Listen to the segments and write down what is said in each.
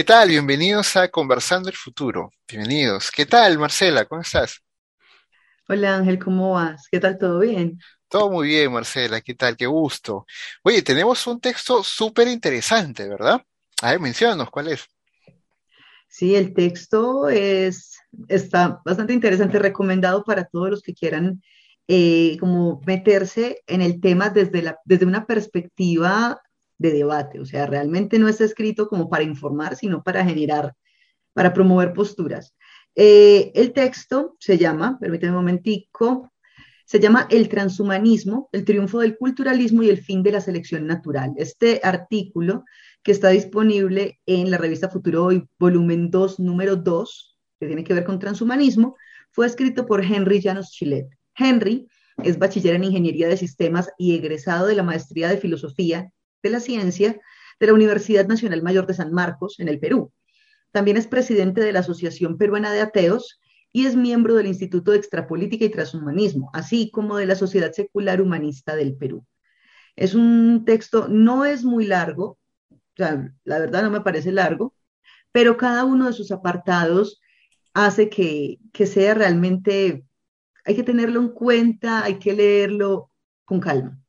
¿Qué tal? Bienvenidos a Conversando el Futuro. Bienvenidos. ¿Qué tal, Marcela? ¿Cómo estás? Hola Ángel, ¿cómo vas? ¿Qué tal? ¿Todo bien? Todo muy bien, Marcela. ¿Qué tal? Qué gusto. Oye, tenemos un texto súper interesante, ¿verdad? A ver, menciónanos, ¿cuál es? Sí, el texto es, está bastante interesante, recomendado para todos los que quieran eh, como meterse en el tema desde, la, desde una perspectiva de debate. O sea, realmente no está escrito como para informar, sino para generar, para promover posturas. Eh, el texto se llama, permíteme un momentico, se llama El transhumanismo, el triunfo del culturalismo y el fin de la selección natural. Este artículo que está disponible en la revista Futuro Hoy, volumen 2, número 2, que tiene que ver con transhumanismo, fue escrito por Henry Llanos Chilet. Henry es bachiller en Ingeniería de Sistemas y egresado de la Maestría de Filosofía de la Ciencia de la Universidad Nacional Mayor de San Marcos, en el Perú. También es presidente de la Asociación Peruana de Ateos y es miembro del Instituto de Extrapolítica y Transhumanismo, así como de la Sociedad Secular Humanista del Perú. Es un texto, no es muy largo, la verdad no me parece largo, pero cada uno de sus apartados hace que, que sea realmente, hay que tenerlo en cuenta, hay que leerlo con calma.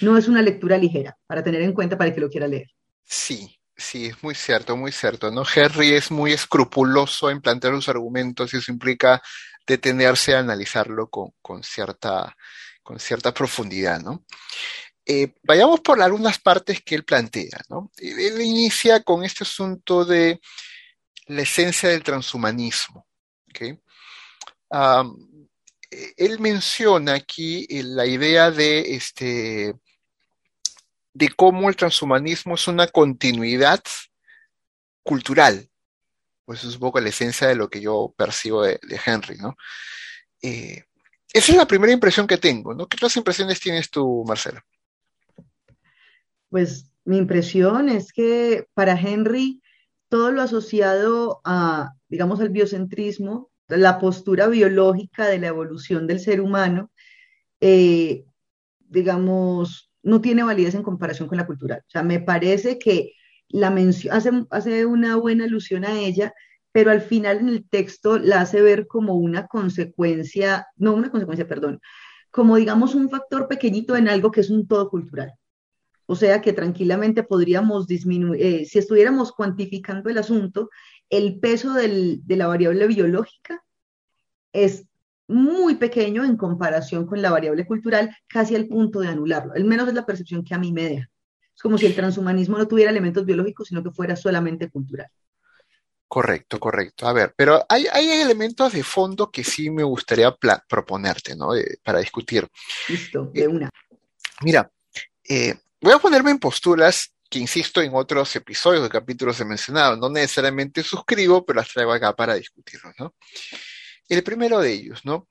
No es una lectura ligera para tener en cuenta para que lo quiera leer. Sí, sí, es muy cierto, muy cierto, ¿no? Henry es muy escrupuloso en plantear los argumentos y eso implica detenerse a analizarlo con, cierta, con cierta profundidad, ¿no? Eh, vayamos por algunas partes que él plantea, ¿no? Él inicia con este asunto de la esencia del transhumanismo. Él menciona aquí eh, la idea de este de cómo el transhumanismo es una continuidad cultural. Pues es un poco la esencia de lo que yo percibo de, Henry, ¿no? Eh, esa es la primera impresión que tengo, ¿no? ¿Qué otras impresiones tienes tú, Marcela? Pues mi impresión es que para Henry todo lo asociado a, digamos, al biocentrismo, la postura biológica de la evolución del ser humano, eh, digamos, no tiene validez en comparación con la cultural. O sea, me parece que la mención, hace, hace una buena alusión a ella, pero al final en el texto la hace ver como una consecuencia, no una consecuencia, perdón, como digamos un factor pequeñito en algo que es un todo cultural. O sea que tranquilamente podríamos disminuir, eh, si estuviéramos cuantificando el asunto, el peso del, de la variable biológica es muy pequeño en comparación con la variable cultural, casi al punto de anularlo. Al menos es la percepción que a mí me deja. Es como si el transhumanismo no tuviera elementos biológicos, sino que fuera solamente cultural. Correcto, correcto. A ver, pero hay, elementos de fondo que sí me gustaría proponerte, ¿no? para discutir. Listo, de una. mira, eh, voy a ponerme en posturas que, insisto, en otros episodios de capítulos he mencionado. No necesariamente suscribo, pero las traigo acá para discutirlo, ¿no? El primero de ellos, ¿no?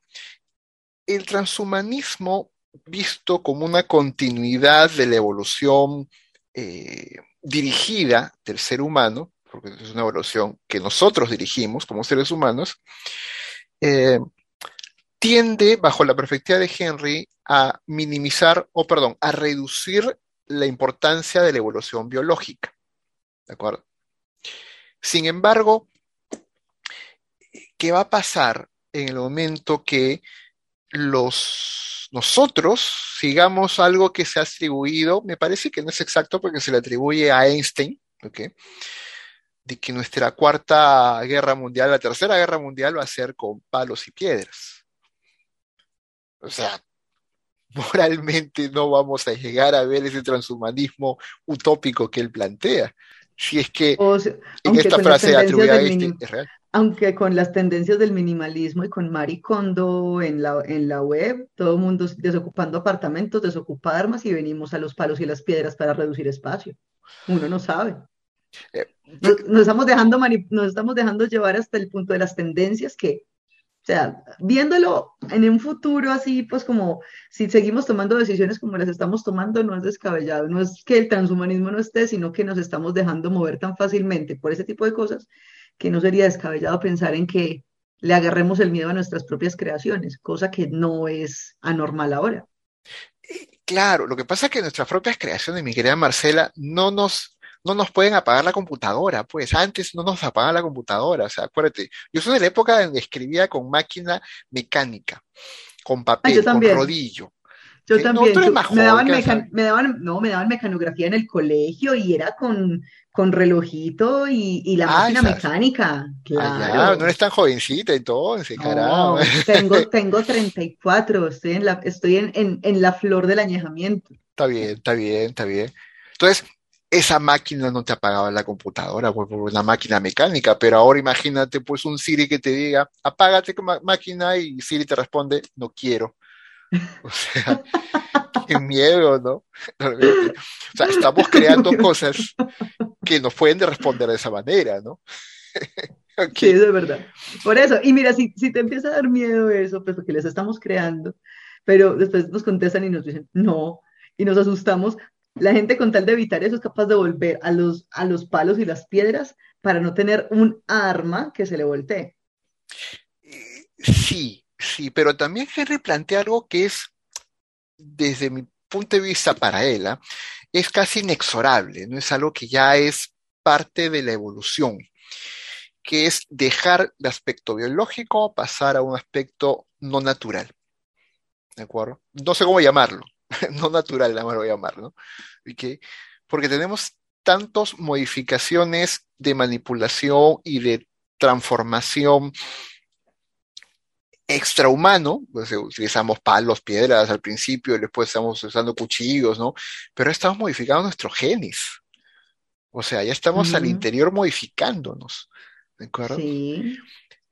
El transhumanismo visto como una continuidad de la evolución eh, dirigida del ser humano, porque es una evolución que nosotros dirigimos como seres humanos, eh, tiende, bajo la perspectiva de Henry, a minimizar, o perdón, a reducir la importancia de la evolución biológica. ¿De acuerdo? Sin embargo, ¿qué va a pasar en el momento que los nosotros sigamos algo que se ha atribuido, me parece que no es exacto porque se le atribuye a Einstein, de que nuestra cuarta guerra mundial, la tercera guerra mundial va a ser con palos y piedras. O sea, moralmente no vamos a llegar a ver ese transhumanismo utópico que él plantea. Si es que en esta frase atribuida a Einstein es real aunque con las tendencias del minimalismo y con Maricondo en la, en la web, todo el mundo desocupando apartamentos, desocupa armas y venimos a los palos y las piedras para reducir espacio. Uno no sabe. Eh, nos, estamos dejando nos estamos dejando llevar hasta el punto de las tendencias que, o sea, viéndolo en un futuro así, pues como si seguimos tomando decisiones como las estamos tomando, no es descabellado, no es que el transhumanismo no esté, sino que nos estamos dejando mover tan fácilmente por ese tipo de cosas que no sería descabellado pensar en que le agarremos el miedo a nuestras propias creaciones, cosa que no es anormal ahora. Claro, lo que pasa es que nuestras propias creaciones, mi querida Marcela, no nos no nos pueden apagar la computadora, pues antes no nos apagan la computadora, o sea, acuérdate, yo soy de la época en que escribía con máquina mecánica, con papel, con rodillo. Yo también. me, daban me, daban, no, me daban mecanografía en el colegio y era con, con relojito y, la ah, máquina mecánica. Claro. no eres tan jovencita entonces, no, Tengo, tengo 34, estoy, en la, estoy en, en la flor del añejamiento. Está bien, está bien, está bien. Entonces, esa máquina no te apagaba la computadora, pues, una máquina mecánica, pero ahora imagínate pues un Siri que te diga, apágate máquina y Siri te responde, no quiero. O sea, qué miedo, ¿no? O sea, estamos creando cosas que nos pueden responder de esa manera, ¿no? Sí, eso es verdad. Por eso, y mira, si, si te empieza a dar miedo eso, pues porque les estamos creando, pero después nos contestan y nos dicen, no, y nos asustamos, la gente con tal de evitar eso es capaz de volver a los, a los palos y las piedras para no tener un arma que se le voltee. Sí, sí, pero también Henry plantea algo que es, desde mi punto de vista para él, ¿ah? es casi inexorable, no es algo que ya es parte de la evolución, que es dejar el aspecto biológico, pasar a un aspecto no natural. ¿De acuerdo? No sé cómo llamarlo, no natural, la voy a llamar, ¿no? Porque tenemos tantas modificaciones de manipulación y de transformación extrahumano, pues utilizamos palos, piedras al principio, y después estamos usando cuchillos, ¿no? Pero estamos modificando nuestros genes. O sea, ya estamos al interior modificándonos. ¿De acuerdo? Sí.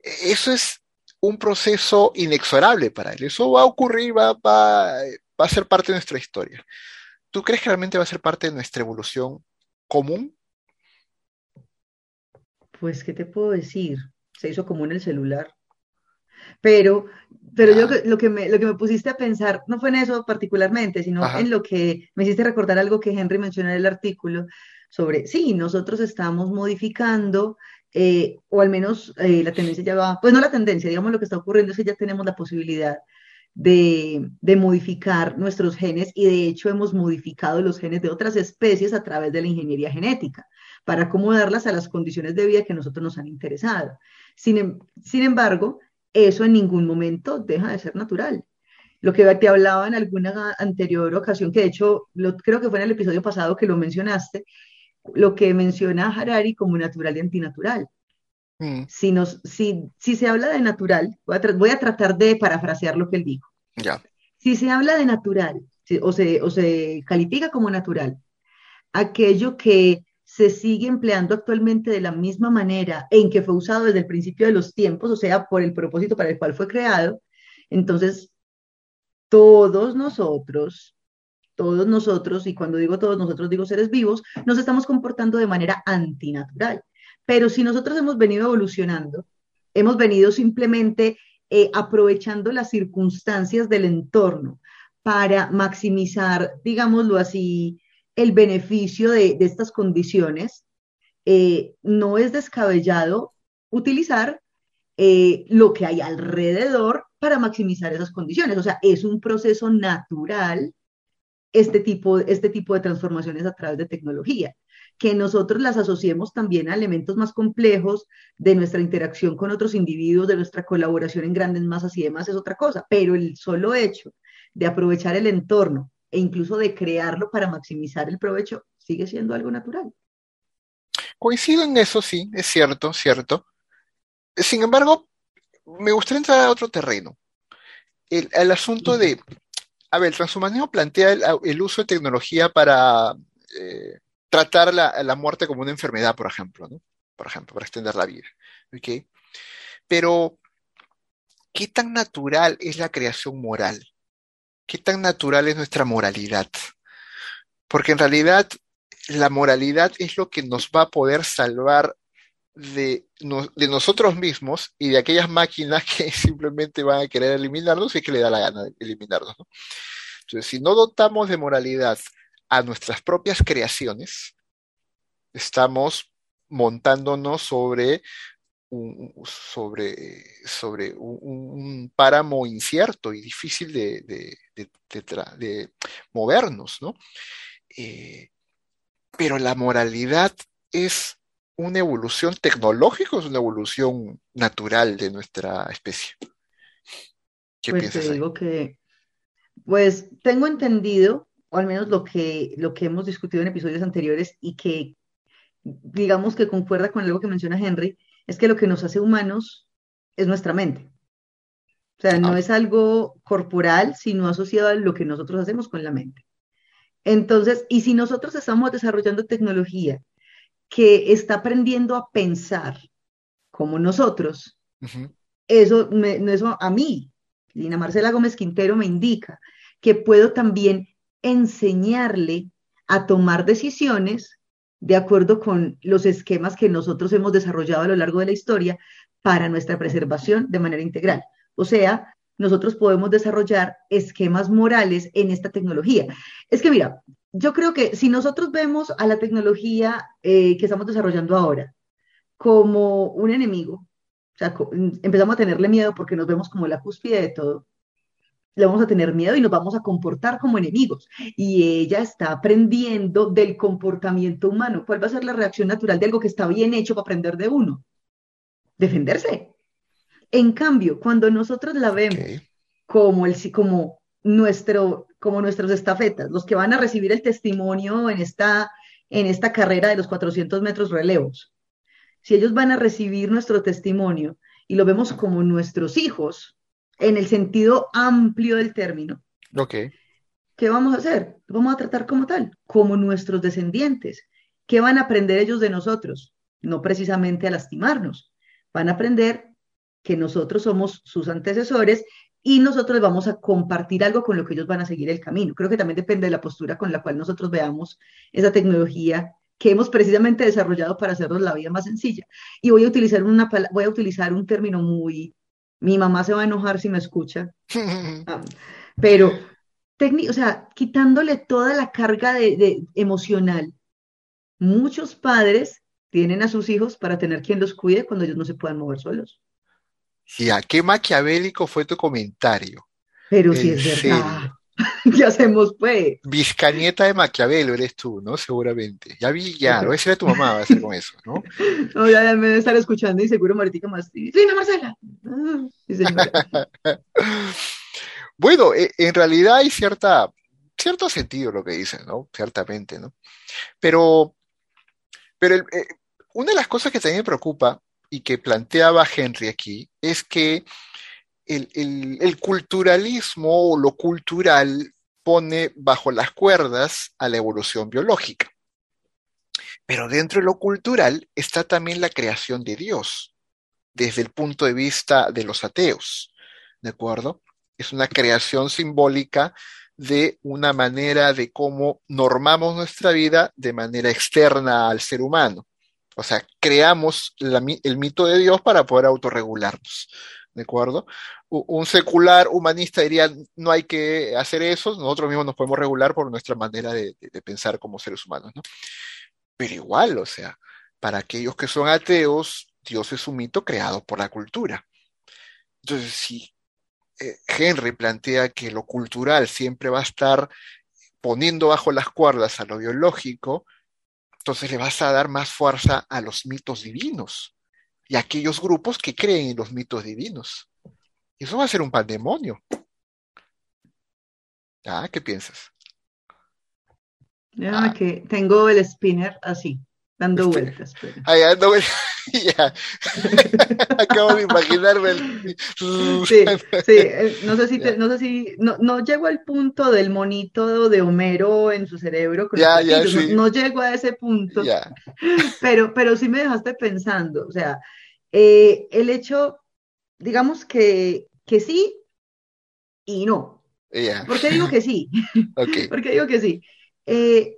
Eso es un proceso inexorable para él. Eso va a ocurrir, va, va, va a ser parte de nuestra historia. ¿Tú crees que realmente va a ser parte de nuestra evolución común? Pues, ¿qué te puedo decir? Se hizo común el celular. Pero, pero yo lo que, me, lo que me pusiste a pensar no fue en eso particularmente, sino en lo que me hiciste recordar algo que Henry mencionó en el artículo sobre, sí, nosotros estamos modificando, eh, o al menos eh, la tendencia ya va, pues no la tendencia, digamos lo que está ocurriendo es que ya tenemos la posibilidad de, modificar nuestros genes y de hecho hemos modificado los genes de otras especies a través de la ingeniería genética para acomodarlas a las condiciones de vida que nosotros nos han interesado. Sin, em, sin embargo, eso en ningún momento deja de ser natural. Lo que te hablaba en alguna anterior ocasión, que de hecho creo que fue en el episodio pasado que lo mencionaste, lo que menciona Harari como natural y antinatural. Mm. Si, nos, si, si se habla de natural, voy a, tratar de parafrasear lo que él dijo. Ya. Si se habla de natural, o, se, o se califica como natural, aquello que se sigue empleando actualmente de la misma manera en que fue usado desde el principio de los tiempos, o sea, por el propósito para el cual fue creado, entonces todos nosotros, todos nosotros, y cuando digo todos nosotros digo seres vivos, nos estamos comportando de manera antinatural. Pero si nosotros hemos venido evolucionando, hemos venido simplemente eh, aprovechando las circunstancias del entorno para maximizar, digámoslo así, el beneficio de, estas condiciones, eh, no es descabellado utilizar eh, lo que hay alrededor para maximizar esas condiciones. O sea, es un proceso natural este tipo, este tipo de transformaciones a través de tecnología que nosotros las asociemos también a elementos más complejos de nuestra interacción con otros individuos, de nuestra colaboración en grandes masas y demás es otra cosa, pero el solo hecho de aprovechar el entorno e incluso de crearlo para maximizar el provecho sigue siendo algo natural. Coincido en eso, sí, es cierto, cierto. Sin embargo, me gustaría entrar a otro terreno. El, asunto de, a ver, el transhumanismo plantea el, uso de tecnología para eh, tratar la, muerte como una enfermedad, por ejemplo, ¿no? Por ejemplo, para extender la vida. Pero, ¿qué tan natural es la creación moral? ¿Qué tan natural es nuestra moralidad? Porque en realidad la moralidad es lo que nos va a poder salvar de, de, nosotros mismos y de aquellas máquinas que simplemente van a querer eliminarnos y que le da la gana de eliminarnos. ¿no? Entonces, si no dotamos de moralidad a nuestras propias creaciones, estamos montándonos sobre un, sobre, sobre un, páramo incierto y difícil de, de, movernos, ¿no? Eh, pero la moralidad es una evolución tecnológica o es una evolución natural de nuestra especie. ¿Qué pues piensas? Te digo que, pues tengo entendido, o al menos lo que, lo que hemos discutido en episodios anteriores y que digamos que concuerda con algo que menciona Henry, es que lo que nos hace humanos es nuestra mente. O sea, no ah. es algo corporal, sino asociado a lo que nosotros hacemos con la mente. Entonces, y si nosotros estamos desarrollando tecnología que está aprendiendo a pensar como nosotros, eso, eso a mí, Lina Marcela Gómez Quintero, me indica que puedo también enseñarle a tomar decisiones de acuerdo con los esquemas que nosotros hemos desarrollado a lo largo de la historia para nuestra preservación de manera integral. O sea, nosotros podemos desarrollar esquemas morales en esta tecnología. Es que mira, yo creo que si nosotros vemos a la tecnología eh, que estamos desarrollando ahora como un enemigo, o sea, empezamos a tenerle miedo porque nos vemos como la cúspide de todo, le vamos a tener miedo y nos vamos a comportar como enemigos. Y ella está aprendiendo del comportamiento humano. ¿Cuál va a ser la reacción natural de algo que está bien hecho para aprender de uno? Defenderse. En cambio, cuando nosotros la vemos como, el, como, nuestro, como nuestros estafetas, los que van a recibir el testimonio en esta, en esta carrera de los 400 metros relevos, si ellos van a recibir nuestro testimonio y lo vemos como nuestros hijos, en el sentido amplio del término, okay. ¿qué vamos a hacer? Vamos a tratar como tal, como nuestros descendientes. ¿Qué van a aprender ellos de nosotros? No precisamente a lastimarnos. Van a aprender que nosotros somos sus antecesores y nosotros vamos a compartir algo con lo que ellos van a seguir el camino. Creo que también depende de la postura con la cual nosotros veamos esa tecnología que hemos precisamente desarrollado para hacernos la vida más sencilla. Y voy a utilizar, una, voy a utilizar un término muy mi mamá se va a enojar si me escucha. Ah, pero, o sea, quitándole toda la carga de, emocional, muchos padres tienen a sus hijos para tener quien los cuide cuando ellos no se puedan mover solos. Ya, qué maquiavélico fue tu comentario. Pero si es verdad. ¿Qué hacemos, pues? Vizcañeta de Maquiavelo eres tú, ¿no? Seguramente. Ya vi, ya, lo a tu mamá, va a hacer con eso, ¿no? No, ya, me debe estar escuchando y seguro Maritica más. Sí, Marcela. bueno, e, en realidad hay cierta, cierto sentido lo que dicen, ¿no? Ciertamente, ¿no? Pero, pero eh, una de las cosas que también me preocupa y que planteaba Henry aquí es que el, culturalismo o lo cultural pone bajo las cuerdas a la evolución biológica. Pero dentro de lo cultural está también la creación de Dios, desde el punto de vista de los ateos, ¿de acuerdo? Es una creación simbólica de una manera de cómo normamos nuestra vida de manera externa al ser humano. O sea, creamos el mito de Dios para poder autorregularnos. ¿De acuerdo? Un secular humanista diría, no hay que hacer eso, nosotros mismos nos podemos regular por nuestra manera de, pensar como seres humanos, ¿no? Pero igual, o sea, para aquellos que son ateos, Dios es un mito creado por la cultura. Entonces, si eh, Henry plantea que lo cultural siempre va a estar poniendo bajo las cuerdas a lo biológico, entonces le vas a dar más fuerza a los mitos divinos y aquellos grupos que creen en los mitos divinos. Eso va a ser un pandemonio. ¿Ah? ¿Qué piensas? Ya, ah. que tengo el spinner así, dando vueltas. Ahí dando vueltas. ya. Acabo de imaginarme el... sí, sí, eh, no sé si, no, sé si no, no, llego al punto del monito de Homero en su cerebro. ya, ya, sí. no, llego a ese punto. Ya. Pero, pero sí me dejaste pensando, o sea, eh, el hecho, digamos que, que sí y no. ¿Por qué digo que sí? Okay. ¿Por qué digo que sí? Eh,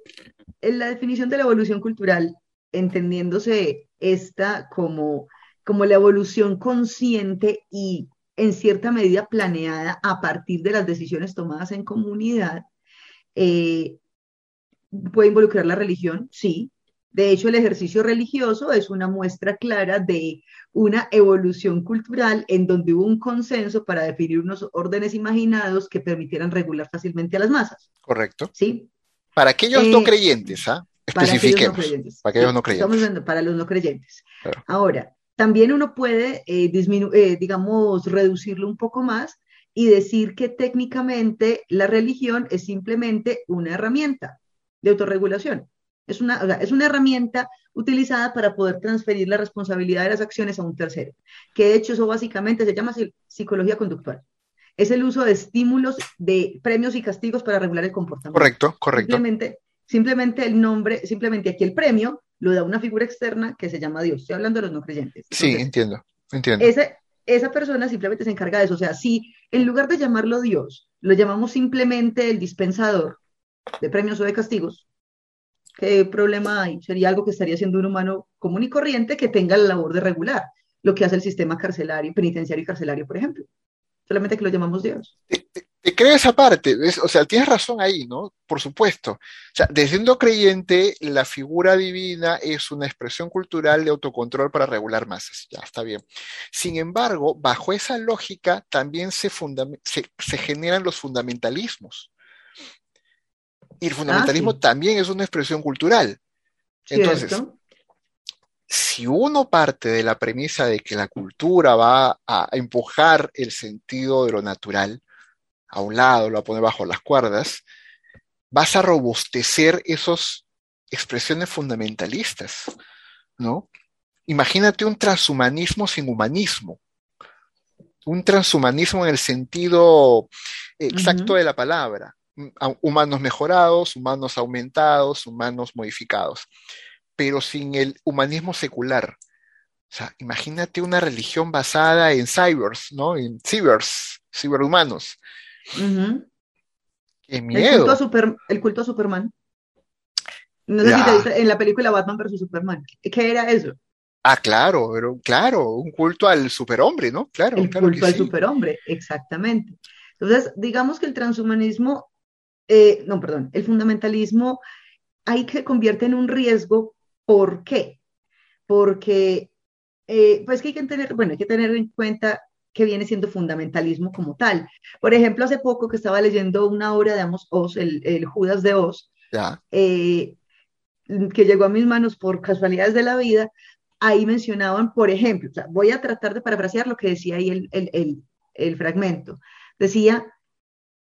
en la definición de la evolución cultural, entendiéndose esta como, como la evolución consciente y en cierta medida planeada a partir de las decisiones tomadas en comunidad, eh, puede involucrar la religión, sí, de hecho, el ejercicio religioso es una muestra clara de una evolución cultural en donde hubo un consenso para definir unos órdenes imaginados que permitieran regular fácilmente a las masas. Correcto. Sí. Para aquellos no eh, creyentes, ¿ah? Especifiquemos. Para aquellos no creyentes. Estamos viendo para los no creyentes. Ahora, también uno puede, eh, eh, digamos, reducirlo un poco más y decir que técnicamente la religión es simplemente una herramienta de autorregulación. Es una, es una herramienta utilizada para poder transferir la responsabilidad de las acciones a un tercero, que de hecho eso básicamente se llama psicología conductual. Es el uso de estímulos, de premios y castigos para regular el comportamiento. Correcto, correcto. Simplemente, simplemente el nombre, simplemente aquí el premio lo da una figura externa que se llama Dios. Estoy hablando de los no creyentes. sí, entiendo, entiendo. Ese, esa persona simplemente se encarga de eso. O sea, si en lugar de llamarlo Dios, lo llamamos simplemente el dispensador de premios o de castigos, ¿qué problema hay? Sería algo que estaría siendo un humano común y corriente que tenga la labor de regular lo que hace el sistema carcelario, penitenciario y carcelario, por ejemplo. Solamente que lo llamamos Dios. Te, creo esa parte, o sea, tienes razón ahí, ¿no? Por supuesto. O sea, desde un creyente, la figura divina es una expresión cultural de autocontrol para regular masas. Ya, está bien. Sin embargo, bajo esa lógica también se generan los fundamentalismos. Y el fundamentalismo ah, también es una expresión cultural. Entonces, si uno parte de la premisa de que la cultura va a empujar el sentido de lo natural a un lado, lo va a poner bajo las cuerdas, vas a robustecer esas expresiones fundamentalistas, ¿no? Imagínate un transhumanismo sin humanismo, un transhumanismo en el sentido exacto de la palabra, humanos mejorados, humanos aumentados, humanos modificados, pero sin el humanismo secular. O sea, imagínate una religión basada en cybers, ¿no? En cybers, ciberhumanos. Qué miedo. El culto, a Superman. No sé si te viste en la película Batman vs. Superman. ¿Qué era eso? Ah, claro, pero claro, un culto al superhombre, ¿no? Claro, el culto al superhombre, exactamente. Entonces, digamos que el transhumanismo eh, no, perdón, el fundamentalismo hay que convierte en un riesgo. ¿Por qué? Porque, eh, pues que hay que tener, bueno, hay que tener en cuenta que viene siendo fundamentalismo como tal. Por ejemplo, hace poco que estaba leyendo una obra de Amos Oz, el, Judas de Oz, eh, que llegó a mis manos por casualidades de la vida, ahí mencionaban, por ejemplo, voy a tratar de parafrasear lo que decía ahí el, el fragmento. Decía,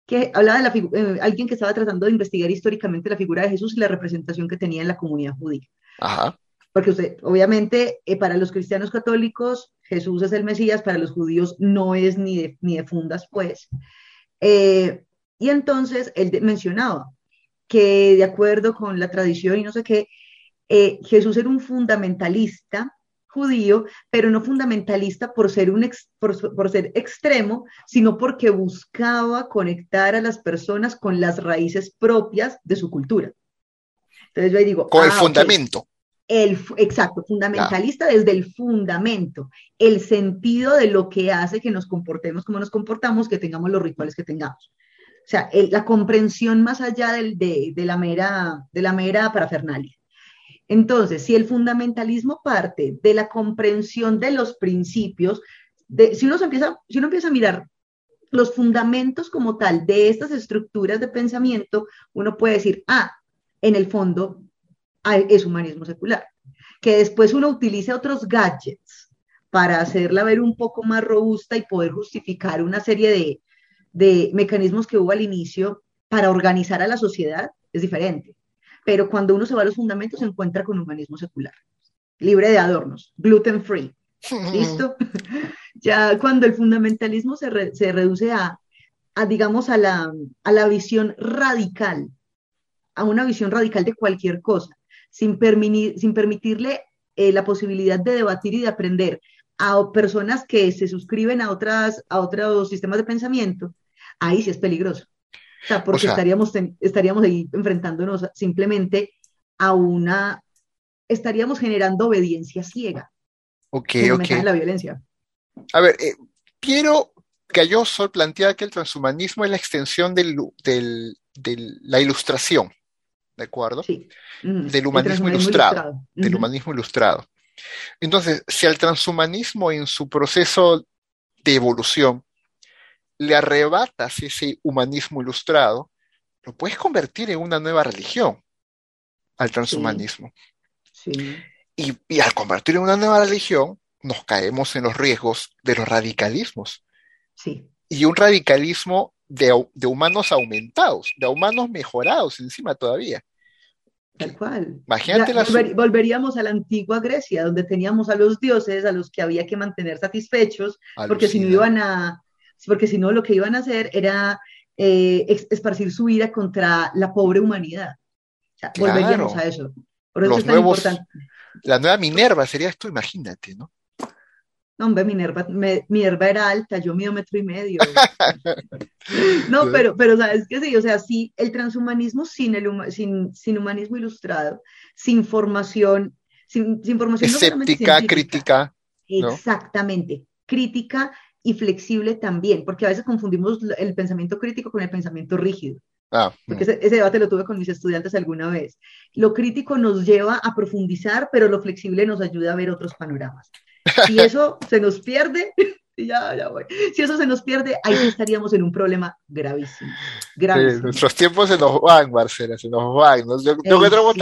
que hablaba de la eh, alguien que estaba tratando de investigar históricamente la figura de Jesús y la representación que tenía en la comunidad judía. Porque usted, obviamente, eh, para los cristianos católicos, Jesús es el Mesías, para los judíos no es ni de, ni de fundas, pues. Eh, y entonces él mencionaba que de acuerdo con la tradición y no sé qué, Jesús era un fundamentalista judío, pero no fundamentalista por ser, un por, ser extremo, sino porque buscaba conectar a las personas con las raíces propias de su cultura. Entonces yo ahí digo... Con el ah, fundamento. El, exacto, fundamentalista desde el fundamento, el sentido de lo que hace que nos comportemos como nos comportamos, que tengamos los rituales que tengamos. O sea, la comprensión más allá del, de, de, la mera, de la mera parafernalia. Entonces, si el fundamentalismo parte de la comprensión de los principios, de, si, uno empieza, si uno empieza a mirar los fundamentos como tal de estas estructuras de pensamiento, uno puede decir, ah, en el fondo es humanismo secular. Que después uno utilice otros gadgets para hacerla ver un poco más robusta y poder justificar una serie de, de mecanismos que hubo al inicio para organizar a la sociedad, es diferente. Pero cuando uno se va a los fundamentos se encuentra con humanismo secular, libre de adornos, gluten free. ¿Listo? ya cuando el fundamentalismo se, reduce a, digamos, a la, a la visión radical, a una visión radical de cualquier cosa, sin, sin permitirle eh, la posibilidad de debatir y de aprender a personas que se suscriben a, otras, a otros sistemas de pensamiento, ahí sí es peligroso. O sea, porque estaríamos, estaríamos ahí enfrentándonos simplemente a una, estaríamos generando obediencia ciega. Ok, ok. la violencia. A ver, eh, Piero Gallosol plantea que el transhumanismo es la extensión del, del, de la ilustración, ¿de acuerdo? Sí. del humanismo ilustrado. Del humanismo ilustrado. Entonces, si al transhumanismo en su proceso de evolución le arrebatas ese humanismo ilustrado, lo puedes convertir en una nueva religión. al transhumanismo. Sí. Y, y al convertirlo en una nueva religión, nos caemos en los riesgos de los radicalismos. Sí. Y un radicalismo de, de humanos aumentados, de humanos mejorados encima todavía. Tal cual. Imagínate la volver- volveríamos a la antigua Grecia, donde teníamos a los dioses a los que había que mantener satisfechos, porque si no iban a, porque si no lo que iban a hacer era eh, esparcir su ira contra la pobre humanidad. O sea, Claro. volveríamos a eso. Por eso Los es tan nuevos- importante. La nueva Minerva sería esto, imagínate, ¿no? No, hombre, Minerva, me- Minerva era alta, yo mido metro y medio. No, pero, pero sabes que sí, o sea, sí, el transhumanismo sin, el sin, sin humanismo ilustrado, sin formación, sin, sin formación no Escéptica, científica, crítica. ¿no? Exactamente, crítica y flexible también, porque a veces confundimos el pensamiento crítico con el pensamiento rígido, Ah, porque ese, ese debate lo tuve con mis estudiantes alguna vez. Lo crítico nos lleva a profundizar, pero lo flexible nos ayuda a ver otros panoramas. Si eso se nos pierde, ya, ya voy. Si eso se nos pierde, ahí sí estaríamos en un problema gravísimo, sí, gravísimo. nuestros tiempos se nos van, Marcela, se nos van. ¿no? Yo, encuentro sí.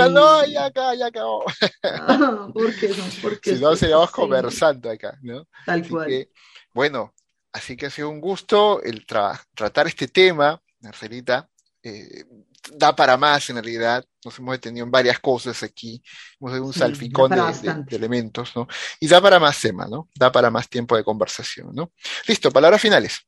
ya acá, ya acabó. Ah, ¿Por qué no? Porque Si no, seguíamos sí, conversando acá, ¿no? Tal Así cual. que, bueno, así que ha sido un gusto el tra- tratar este tema, Marcelita. eh, da para más en realidad. Nos hemos detenido en varias cosas aquí. Hemos dado un Sí, salpicón de, elementos, ¿no? Y da para más tema, ¿no? Da para más tiempo de conversación, ¿no? Listo, palabras finales.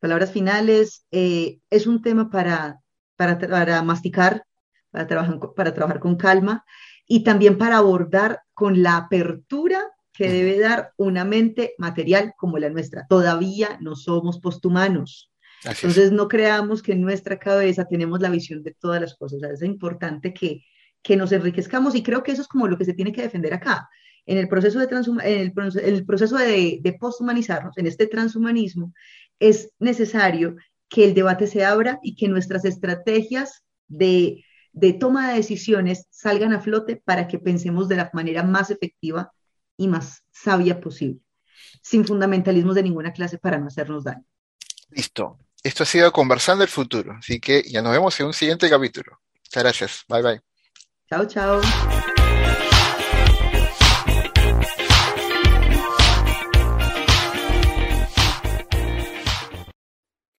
Palabras finales, eh, es un tema para, para, para masticar, para trabajar, para trabajar con calma y también para abordar con la apertura que debe dar una mente material como la nuestra. Todavía no somos posthumanos. Así es. Entonces no creamos que en nuestra cabeza tenemos la visión de todas las cosas. O sea, es importante que, que nos enriquezcamos y creo que eso es como lo que se tiene que defender acá. En el proceso de, en el, proce- el proceso de, de posthumanizarnos, en este transhumanismo, es necesario que el debate se abra y que nuestras estrategias de, de toma de decisiones salgan a flote para que pensemos de la manera más efectiva y más sabia posible, sin fundamentalismos de ninguna clase para no hacernos daño. Listo. Esto ha sido Conversando el Futuro. Así que ya nos vemos en un siguiente capítulo. Muchas gracias. Bye bye. Chao, chao.